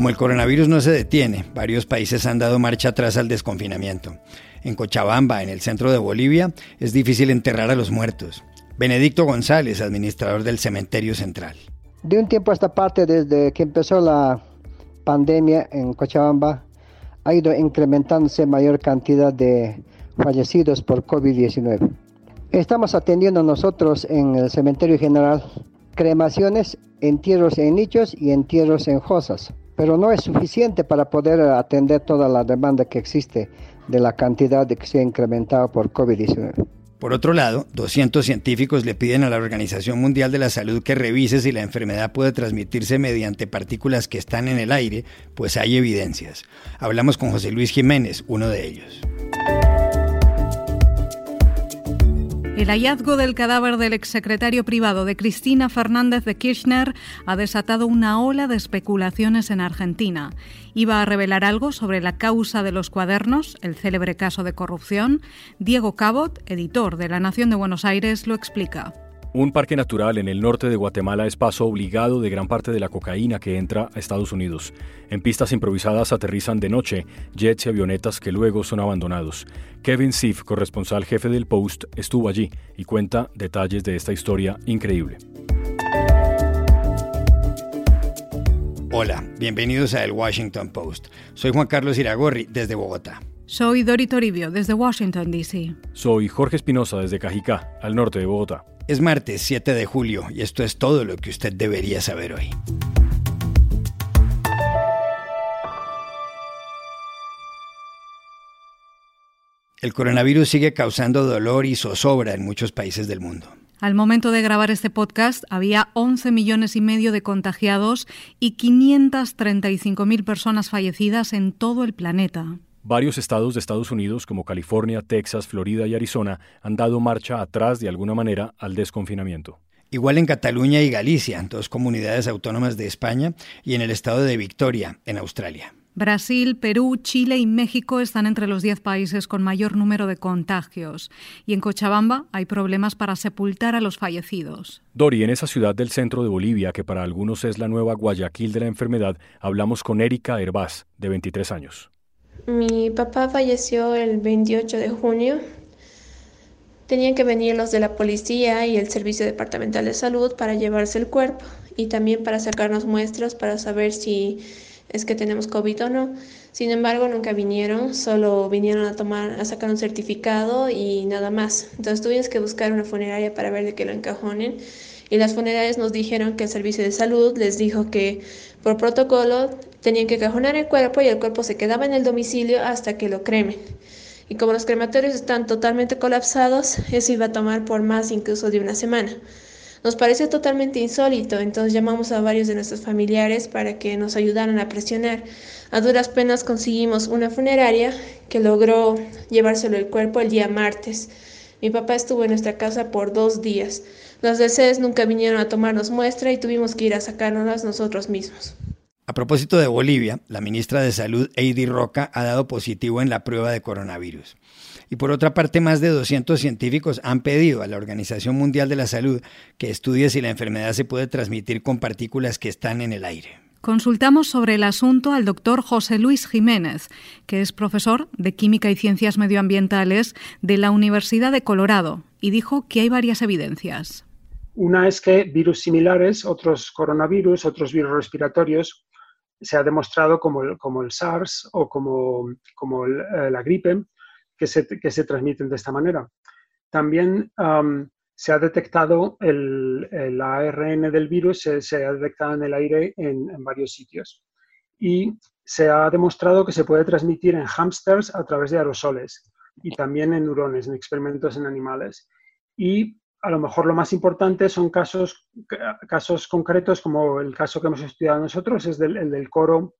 Como el coronavirus no se detiene, varios países han dado marcha atrás al desconfinamiento. En Cochabamba, en el centro de Bolivia, es difícil enterrar a los muertos. Benedicto González, administrador del cementerio central. De un tiempo a esta parte, desde que empezó la pandemia en Cochabamba, ha ido incrementándose mayor cantidad de fallecidos por COVID-19. Estamos atendiendo nosotros en el cementerio general cremaciones, entierros en nichos y entierros en fosas, pero no es suficiente para poder atender toda la demanda que existe de la cantidad que se ha incrementado por COVID-19. Por otro lado, 200 científicos le piden a la Organización Mundial de la Salud que revise si la enfermedad puede transmitirse mediante partículas que están en el aire, pues hay evidencias. Hablamos con José Luis Jiménez, uno de ellos. El hallazgo del cadáver del exsecretario privado de Cristina Fernández de Kirchner ha desatado una ola de especulaciones en Argentina. Iba a revelar algo sobre la causa de los cuadernos, el célebre caso de corrupción. Diego Cabot, editor de La Nación de Buenos Aires, lo explica. Un parque natural en el norte de Guatemala es paso obligado de gran parte de la cocaína que entra a Estados Unidos. En pistas improvisadas aterrizan de noche jets y avionetas que luego son abandonados. Kevin Siff, corresponsal jefe del Post, estuvo allí y cuenta detalles de esta historia increíble. Hola, bienvenidos a El Washington Post. Soy Juan Carlos Iragorri desde Bogotá. Soy Dori Toribio desde Washington, D.C. Soy Jorge Espinosa desde Cajicá, al norte de Bogotá. Es martes 7 de julio y esto es todo lo que usted debería saber hoy. El coronavirus sigue causando dolor y zozobra en muchos países del mundo. Al momento de grabar este podcast había 11 millones y medio de contagiados y 535 mil personas fallecidas en todo el planeta. Varios estados de Estados Unidos, como California, Texas, Florida y Arizona, han dado marcha atrás de alguna manera al desconfinamiento. Igual en Cataluña y Galicia, dos comunidades autónomas de España, y en el estado de Victoria, en Australia. Brasil, Perú, Chile y México están entre los 10 países con mayor número de contagios. Y en Cochabamba hay problemas para sepultar a los fallecidos. Dori, en esa ciudad del centro de Bolivia, que para algunos es la nueva Guayaquil de la enfermedad, hablamos con Erika Herbaz, de 23 años. Mi papá falleció el 28 de junio. Tenían que venir los de la policía y el Servicio Departamental de Salud para llevarse el cuerpo y también para sacarnos muestras para saber si es que tenemos COVID o no. Sin embargo, nunca vinieron, solo vinieron a tomar, a sacar un certificado y nada más. Entonces tuvimos que buscar una funeraria para ver de que lo encajonen. Y las funerarias nos dijeron que el servicio de salud les dijo que por protocolo tenían que cajonar el cuerpo y el cuerpo se quedaba en el domicilio hasta que lo cremen. Y como los crematorios están totalmente colapsados, eso iba a tomar por más incluso de una semana. Nos parece totalmente insólito, entonces llamamos a varios de nuestros familiares para que nos ayudaran a presionar. A duras penas conseguimos una funeraria que logró llevárselo el cuerpo el día martes. Mi papá estuvo en nuestra casa por dos días. Los DCs nunca vinieron a tomarnos muestra y tuvimos que ir a sacárnoslas nosotros mismos. A propósito de Bolivia, la ministra de Salud, Heidi Roca, ha dado positivo en la prueba de coronavirus. Y por otra parte, más de 200 científicos han pedido a la Organización Mundial de la Salud que estudie si la enfermedad se puede transmitir con partículas que están en el aire. Consultamos sobre el asunto al doctor José Luis Jiménez, que es profesor de Química y Ciencias Medioambientales de la Universidad de Colorado, y dijo que hay varias evidencias. Una es que virus similares, otros coronavirus, otros virus respiratorios, se ha demostrado como el, como el SARS o como, como eh, la gripe, que se, que se, transmiten de esta manera. También se ha detectado el, el, ARN del virus, se, ha detectado en el aire en, en, varios sitios. Y se ha demostrado que se puede transmitir en hámsters a través de aerosoles y también en neurones, en experimentos en animales. Y a lo mejor lo más importante son casos, casos concretos, como el caso que hemos estudiado nosotros, es el del coro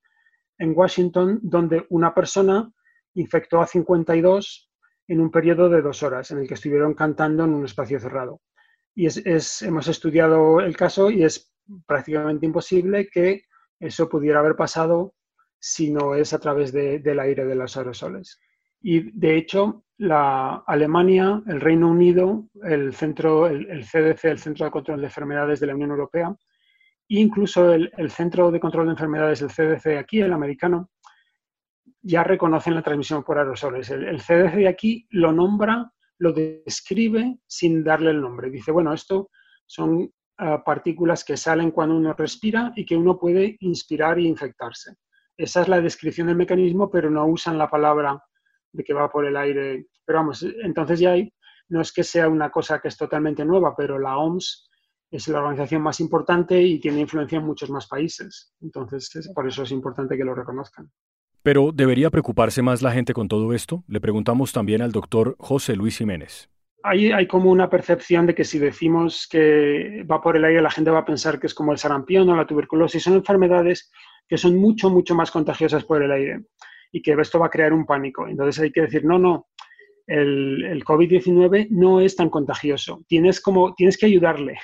en Washington, donde una persona infectó a 52 en un periodo de dos horas, en el que estuvieron cantando en un espacio cerrado. Y es, hemos estudiado el caso y es prácticamente imposible que eso pudiera haber pasado si no es a través del aire de los aerosoles. Y de hecho, la Alemania, el Reino Unido, el, centro, el, CDC, el Centro de Control de Enfermedades de la Unión Europea, incluso el, Centro de Control de Enfermedades, el CDC aquí, el americano, ya reconocen la transmisión por aerosoles. El, CDC de aquí lo nombra, lo describe sin darle el nombre. Dice, bueno, esto son ah, partículas que salen cuando uno respira y que uno puede inspirar e infectarse. Esa es la descripción del mecanismo, pero no usan la palabra de que va por el aire. Pero vamos, entonces ya hay, no es que sea una cosa que es totalmente nueva, pero la OMS es la organización más importante y tiene influencia en muchos más países. Entonces, por eso es importante que lo reconozcan. Pero ¿debería preocuparse más la gente con todo esto? Le preguntamos también al doctor José Luis Jiménez. Hay, hay, como una percepción de que si decimos que va por el aire, la gente va a pensar que es como el sarampión o la tuberculosis. Son enfermedades que son mucho, mucho más contagiosas por el aire y que esto va a crear un pánico. Entonces hay que decir, no, no, el, el COVID-19 no es tan contagioso. Tienes, como, tienes que ayudarle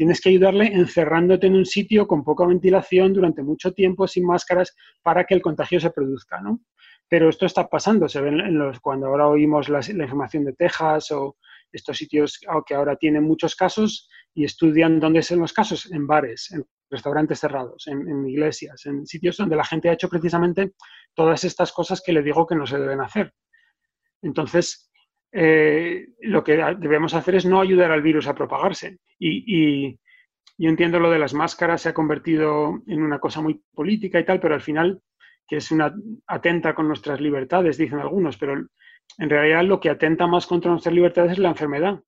tienes que ayudarle encerrándote en un sitio con poca ventilación durante mucho tiempo, sin máscaras, para que el contagio se produzca, ¿no? Pero esto está pasando, se ve en los, cuando ahora oímos la, información de Texas o estos sitios que ahora tienen muchos casos y estudian dónde son los casos, en bares, en restaurantes cerrados, en, iglesias, en sitios donde la gente ha hecho precisamente todas estas cosas que le digo que no se deben hacer. Entonces, eh, lo que debemos hacer es no ayudar al virus a propagarse. Y, yo entiendo lo de las máscaras se ha convertido en una cosa muy política y tal, pero al final, que es una atenta con nuestras libertades, dicen algunos, pero en realidad lo que atenta más contra nuestras libertades es la enfermedad.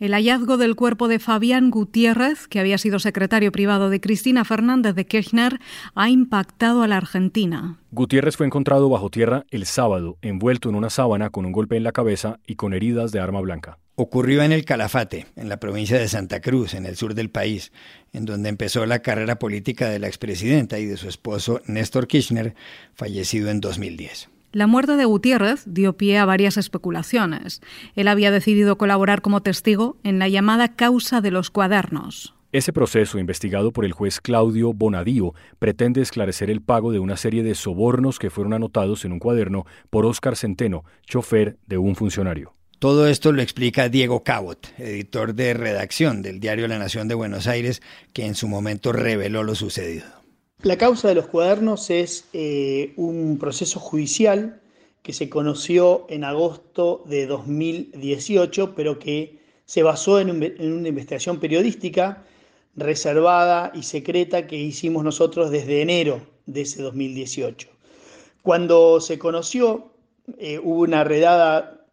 El hallazgo del cuerpo de Fabián Gutiérrez, que había sido secretario privado de Cristina Fernández de Kirchner, ha impactado a la Argentina. Gutiérrez fue encontrado bajo tierra el sábado, envuelto en una sábana con un golpe en la cabeza y con heridas de arma blanca. Ocurrió en el Calafate, en la provincia de Santa Cruz, en el sur del país, en donde empezó la carrera política de la expresidenta y de su esposo Néstor Kirchner, fallecido en 2010. La muerte de Gutiérrez dio pie a varias especulaciones. Él había decidido colaborar como testigo en la llamada causa de los cuadernos. Ese proceso, investigado por el juez Claudio Bonadío, pretende esclarecer el pago de una serie de sobornos que fueron anotados en un cuaderno por Óscar Centeno, chofer de un funcionario. Todo esto lo explica Diego Cabot, editor de redacción del diario La Nación de Buenos Aires, que en su momento reveló lo sucedido. La causa de los cuadernos es eh, un proceso judicial que se conoció en agosto de 2018, pero que se basó en, una investigación periodística reservada y secreta que hicimos nosotros desde enero de ese 2018. Cuando se conoció, eh, hubo una redada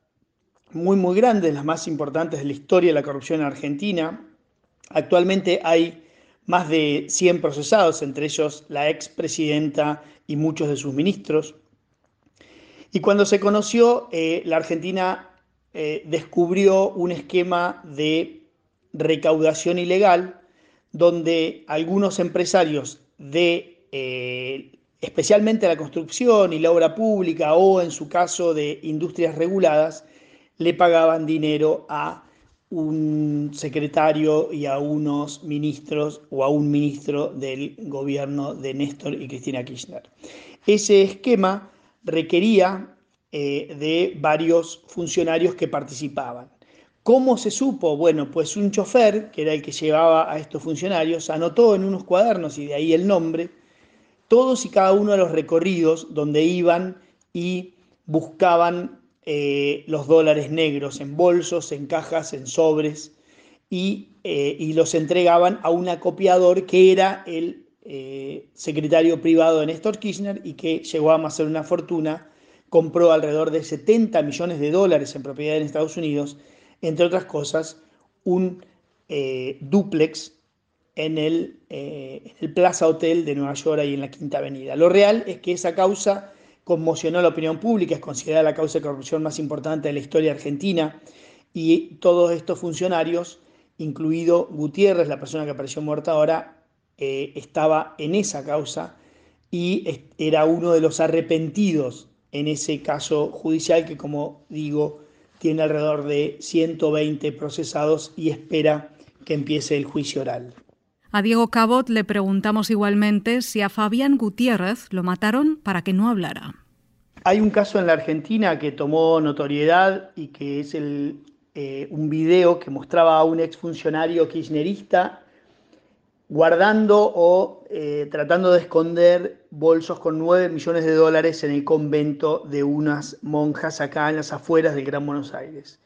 muy, muy grande, las más importantes de la historia de la corrupción en Argentina. Actualmente hay más de 100 procesados, entre ellos la expresidenta y muchos de sus ministros. Y cuando se conoció, eh, la Argentina eh, descubrió un esquema de recaudación ilegal donde algunos empresarios de eh, especialmente la construcción y la obra pública o en su caso de industrias reguladas, le pagaban dinero a un secretario y a unos ministros o a un ministro del gobierno de Néstor y Cristina Kirchner. Ese esquema requería eh, de varios funcionarios que participaban. ¿Cómo se supo? Bueno, pues un chofer, que era el que llevaba a estos funcionarios, anotó en unos cuadernos, y de ahí el nombre, todos y cada uno de los recorridos donde iban y buscaban eh, los dólares negros en bolsos, en cajas, en sobres, y, eh, los entregaban a un acopiador que era el eh, secretario privado de Néstor Kirchner y que llegó a hacer una fortuna, compró alrededor de 70 millones de dólares en propiedad en Estados Unidos, entre otras cosas, un duplex en el, en el Plaza Hotel de Nueva York, ahí en la Quinta Avenida. Lo real es que esa causa conmocionó a la opinión pública, es considerada la causa de corrupción más importante de la historia argentina, y todos estos funcionarios, incluido Gutiérrez, la persona que apareció muerta ahora, eh, estaba en esa causa y era uno de los arrepentidos en ese caso judicial que, como digo, tiene alrededor de 120 procesados y espera que empiece el juicio oral. A Diego Cabot le preguntamos igualmente si a Fabián Gutiérrez lo mataron para que no hablara. Hay un caso en la Argentina que tomó notoriedad y que es el, eh, un video que mostraba a un exfuncionario kirchnerista guardando o eh, tratando de esconder bolsos con 9 millones de dólares en el convento de unas monjas acá en las afueras del Gran Buenos Aires.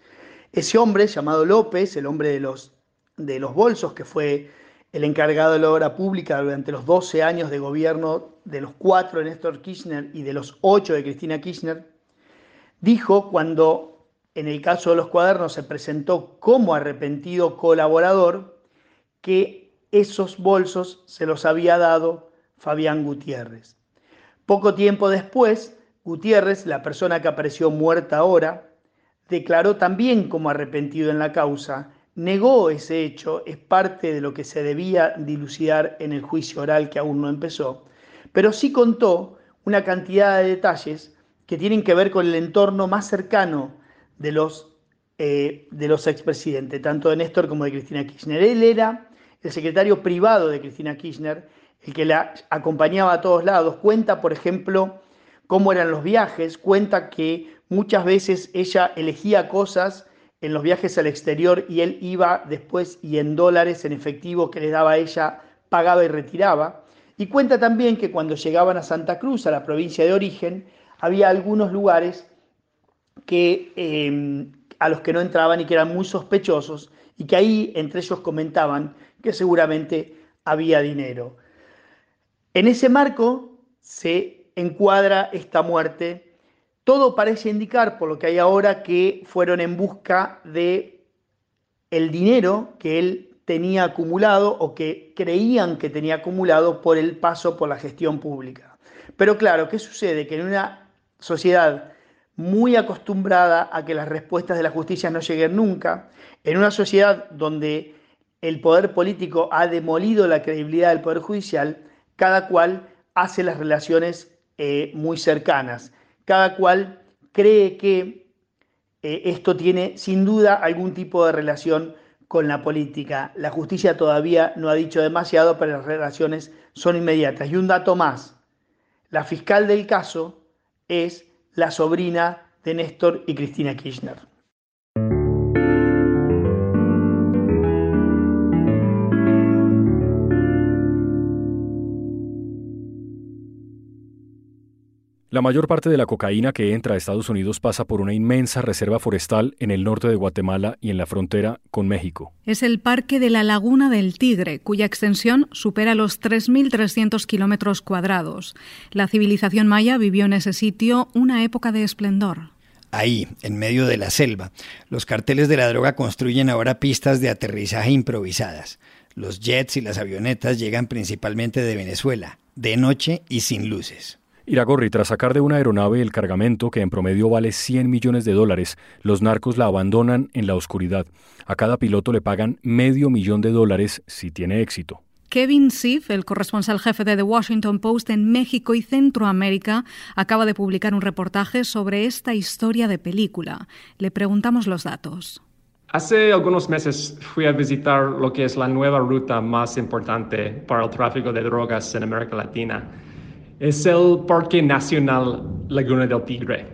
Ese hombre, llamado López, el hombre de los, de los bolsos, que fue el encargado de la obra pública durante los 12 años de gobierno de los cuatro de Néstor Kirchner y de los ocho de Cristina Kirchner, dijo cuando en el caso de los cuadernos se presentó como arrepentido colaborador que esos bolsos se los había dado Fabián Gutiérrez. Poco tiempo después, Gutiérrez, la persona que apareció muerta ahora, declaró también como arrepentido en la causa, negó ese hecho, es parte de lo que se debía dilucidar en el juicio oral que aún no empezó, pero sí contó una cantidad de detalles que tienen que ver con el entorno más cercano de los, eh, de los expresidentes, tanto de Néstor como de Cristina Kirchner. Él era el secretario privado de Cristina Kirchner, el que la acompañaba a todos lados, cuenta, por ejemplo, cómo eran los viajes, cuenta que muchas veces ella elegía cosas en los viajes al exterior y él iba después y en dólares, en efectivo que le daba a ella, pagaba y retiraba. Y cuenta también que cuando llegaban a Santa Cruz, a la provincia de origen, había algunos lugares que, eh, a los que no entraban y que eran muy sospechosos y que ahí entre ellos comentaban que seguramente había dinero. En ese marco se encuadra esta muerte. Todo parece indicar, por lo que hay ahora, que fueron en busca de el dinero que él tenía acumulado o que creían que tenía acumulado por el paso por la gestión pública. Pero claro, ¿qué sucede? Que en una sociedad muy acostumbrada a que las respuestas de la justicia no lleguen nunca, en una sociedad donde el poder político ha demolido la credibilidad del poder judicial, cada cual hace las relaciones eh, muy cercanas, cada cual cree que eh, esto tiene sin duda algún tipo de relación con la política. La justicia todavía no ha dicho demasiado, pero las relaciones son inmediatas. Y un dato más, la fiscal del caso es la sobrina de Néstor y Cristina Kirchner. La mayor parte de la cocaína que entra a Estados Unidos pasa por una inmensa reserva forestal en el norte de Guatemala y en la frontera con México. Es el Parque de la Laguna del Tigre, cuya extensión supera los 3.300 kilómetros cuadrados. La civilización maya vivió en ese sitio una época de esplendor. Ahí, en medio de la selva, los carteles de la droga construyen ahora pistas de aterrizaje improvisadas. Los jets y las avionetas llegan principalmente de Venezuela, de noche y sin luces. Iragorri, tras sacar de una aeronave el cargamento que en promedio vale 100 millones de dólares, los narcos la abandonan en la oscuridad. A cada piloto le pagan medio millón de dólares si tiene éxito. Kevin Siff, el corresponsal jefe de The Washington Post en México y Centroamérica, acaba de publicar un reportaje sobre esta historia de película. Le preguntamos los datos. Hace algunos meses fui a visitar lo que es la nueva ruta más importante para el tráfico de drogas en América Latina es el Parque Nacional Laguna del Tigre,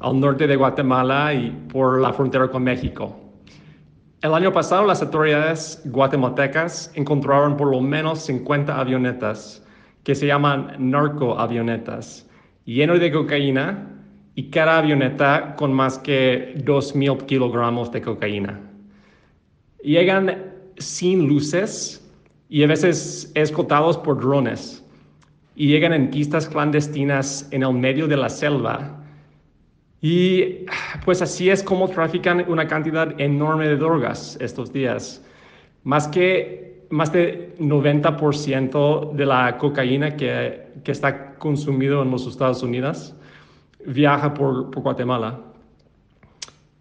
al norte de Guatemala y por la frontera con México. El año pasado las autoridades guatemaltecas encontraron por lo menos 50 avionetas que se llaman narcoavionetas, llenas de cocaína y cada avioneta con más que 2.000 kilogramos de cocaína. Llegan sin luces y a veces escoltados por drones y llegan en pistas clandestinas en el medio de la selva. Y pues así es como trafican una cantidad enorme de drogas estos días. Más que más de 90% de la cocaína que, que, está consumido en los Estados Unidos viaja por, por Guatemala.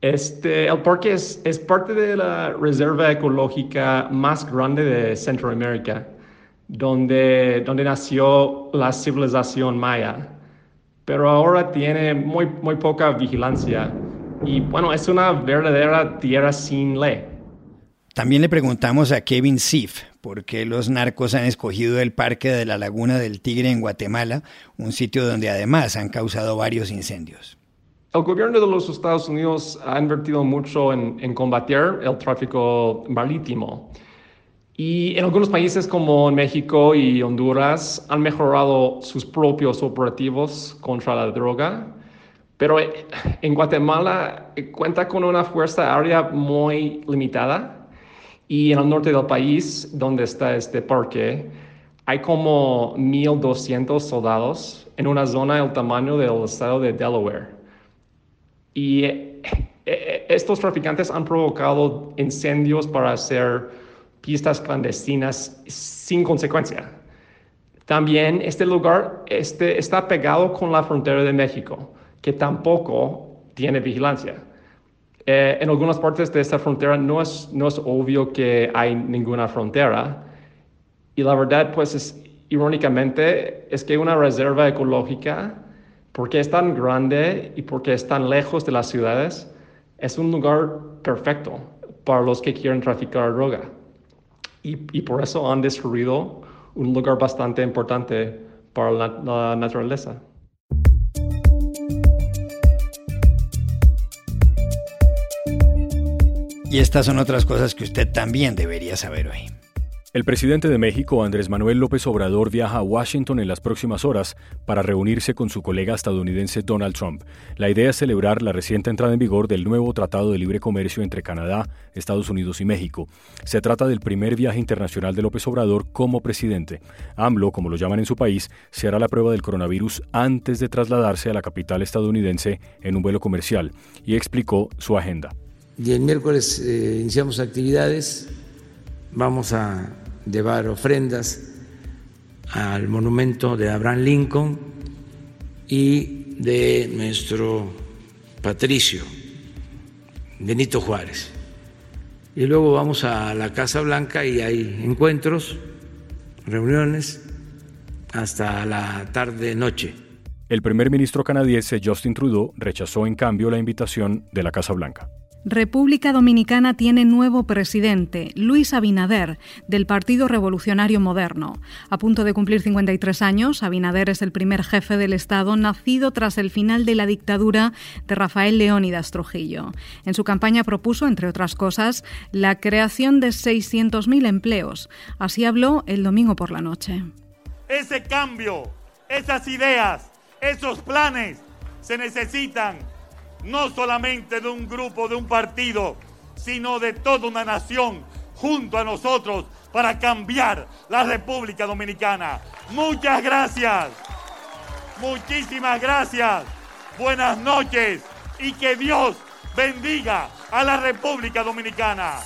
Este, el parque es, es parte de la reserva ecológica más grande de Centroamérica donde, donde nació la civilización maya, pero ahora tiene muy, muy poca vigilancia y bueno, es una verdadera tierra sin ley. También le preguntamos a Kevin Sif por qué los narcos han escogido el Parque de la Laguna del Tigre en Guatemala, un sitio donde además han causado varios incendios. El gobierno de los Estados Unidos ha invertido mucho en, en combatir el tráfico marítimo. Y en algunos países como México y Honduras han mejorado sus propios operativos contra la droga, pero en Guatemala eh, cuenta con una fuerza aérea muy limitada y en el norte del país, donde está este parque, hay como 1.200 soldados en una zona del tamaño del estado de Delaware. Y eh, eh, estos traficantes han provocado incendios para hacer pistas clandestinas sin consecuencia. También este lugar este, está pegado con la frontera de México, que tampoco tiene vigilancia. Eh, en algunas partes de esta frontera no es, no es obvio que hay ninguna frontera. Y la verdad, pues, es, irónicamente, es que una reserva ecológica, porque es tan grande y porque es tan lejos de las ciudades, es un lugar perfecto para los que quieren traficar droga. Y, por eso han destruido un lugar bastante importante para la naturaleza. Y estas son otras cosas que usted también debería saber hoy. El presidente de México, Andrés Manuel López Obrador, viaja a Washington en las próximas horas para reunirse con su colega estadounidense Donald Trump. La idea es celebrar la reciente entrada en vigor del nuevo Tratado de Libre Comercio entre Canadá, Estados Unidos y México. Se trata del primer viaje internacional de López Obrador como presidente. AMLO, como lo llaman en su país, se hará la prueba del coronavirus antes de trasladarse a la capital estadounidense en un vuelo comercial y explicó su agenda y el miércoles eh, iniciamos actividades, vamos a llevar ofrendas al monumento de Abraham Lincoln y de nuestro patricio Benito Juárez. Y luego vamos a la Casa Blanca y hay encuentros, reuniones hasta la tarde-noche. El primer ministro canadiense Justin Trudeau rechazó en cambio la invitación de la Casa Blanca. República Dominicana tiene nuevo presidente, Luis Abinader, del Partido Revolucionario Moderno. A punto de cumplir 53 años, Abinader es el primer jefe del Estado nacido tras el final de la dictadura de Rafael Leónidas Trujillo. En su campaña propuso, entre otras cosas, la creación de 600.000 empleos. Así habló el domingo por la noche. Ese cambio, esas ideas, esos planes se necesitan no solamente de un grupo, de un partido, sino de toda una nación junto a nosotros para cambiar la República Dominicana. Muchas gracias. Muchísimas gracias. Buenas noches y que Dios bendiga a la República Dominicana.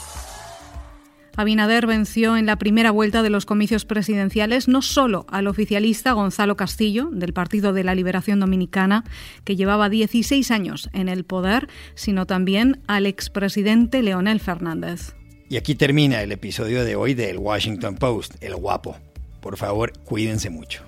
Abinader venció en la primera vuelta de los comicios presidenciales no solo al oficialista Gonzalo Castillo, del Partido de la Liberación Dominicana, que llevaba 16 años en el poder, sino también al expresidente Leonel Fernández. Y aquí termina el episodio de hoy del Washington Post, El Guapo. Por favor, cuídense mucho